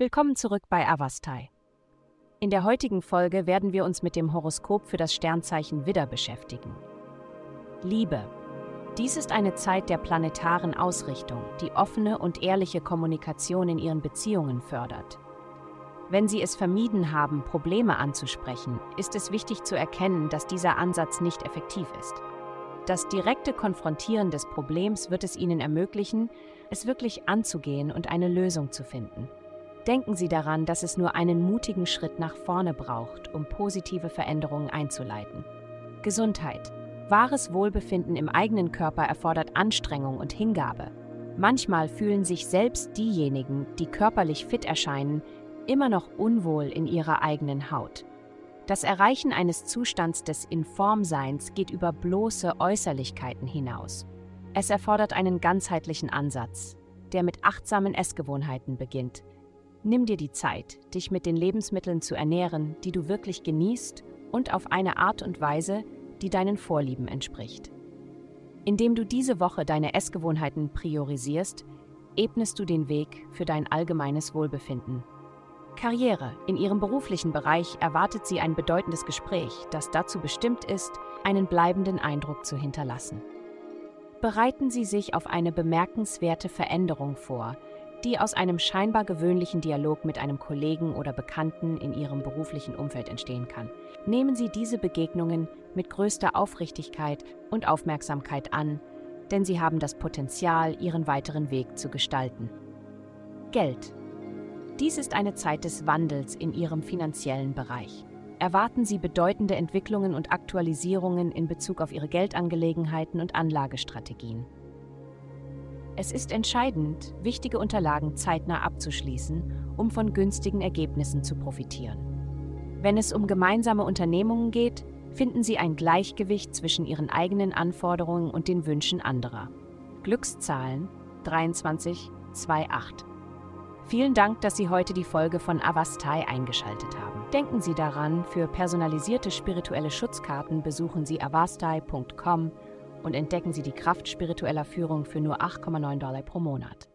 Willkommen zurück bei Avastai. In der heutigen Folge werden wir uns mit dem Horoskop für das Sternzeichen Widder beschäftigen. Liebe. Dies ist eine Zeit der planetaren Ausrichtung, die offene und ehrliche Kommunikation in ihren Beziehungen fördert. Wenn Sie es vermieden haben, Probleme anzusprechen, ist es wichtig zu erkennen, dass dieser Ansatz nicht effektiv ist. Das direkte Konfrontieren des Problems wird es Ihnen ermöglichen, es wirklich anzugehen und eine Lösung zu finden. Denken Sie daran, dass es nur einen mutigen Schritt nach vorne braucht, um positive Veränderungen einzuleiten. Gesundheit. Wahres Wohlbefinden im eigenen Körper erfordert Anstrengung und Hingabe. Manchmal fühlen sich selbst diejenigen, die körperlich fit erscheinen, immer noch unwohl in ihrer eigenen Haut. Das Erreichen eines Zustands des Informseins geht über bloße Äußerlichkeiten hinaus. Es erfordert einen ganzheitlichen Ansatz, der mit achtsamen Essgewohnheiten beginnt, Nimm dir die Zeit, dich mit den Lebensmitteln zu ernähren, die du wirklich genießt und auf eine Art und Weise, die deinen Vorlieben entspricht. Indem du diese Woche deine Essgewohnheiten priorisierst, ebnest du den Weg für dein allgemeines Wohlbefinden. Karriere. In ihrem beruflichen Bereich erwartet sie ein bedeutendes Gespräch, das dazu bestimmt ist, einen bleibenden Eindruck zu hinterlassen. Bereiten Sie sich auf eine bemerkenswerte Veränderung vor, die aus einem scheinbar gewöhnlichen Dialog mit einem Kollegen oder Bekannten in Ihrem beruflichen Umfeld entstehen kann. Nehmen Sie diese Begegnungen mit größter Aufrichtigkeit und Aufmerksamkeit an, denn sie haben das Potenzial, Ihren weiteren Weg zu gestalten. Geld. Dies ist eine Zeit des Wandels in Ihrem finanziellen Bereich. Erwarten Sie bedeutende Entwicklungen und Aktualisierungen in Bezug auf Ihre Geldangelegenheiten und Anlagestrategien. Es ist entscheidend, wichtige Unterlagen zeitnah abzuschließen, um von günstigen Ergebnissen zu profitieren. Wenn es um gemeinsame Unternehmungen geht, finden Sie ein Gleichgewicht zwischen Ihren eigenen Anforderungen und den Wünschen anderer. Glückszahlen 2328. Vielen Dank, dass Sie heute die Folge von Avastai eingeschaltet haben. Denken Sie daran, für personalisierte spirituelle Schutzkarten besuchen Sie avastai.com und entdecken Sie die Kraft spiritueller Führung für nur 8,9 Dollar pro Monat.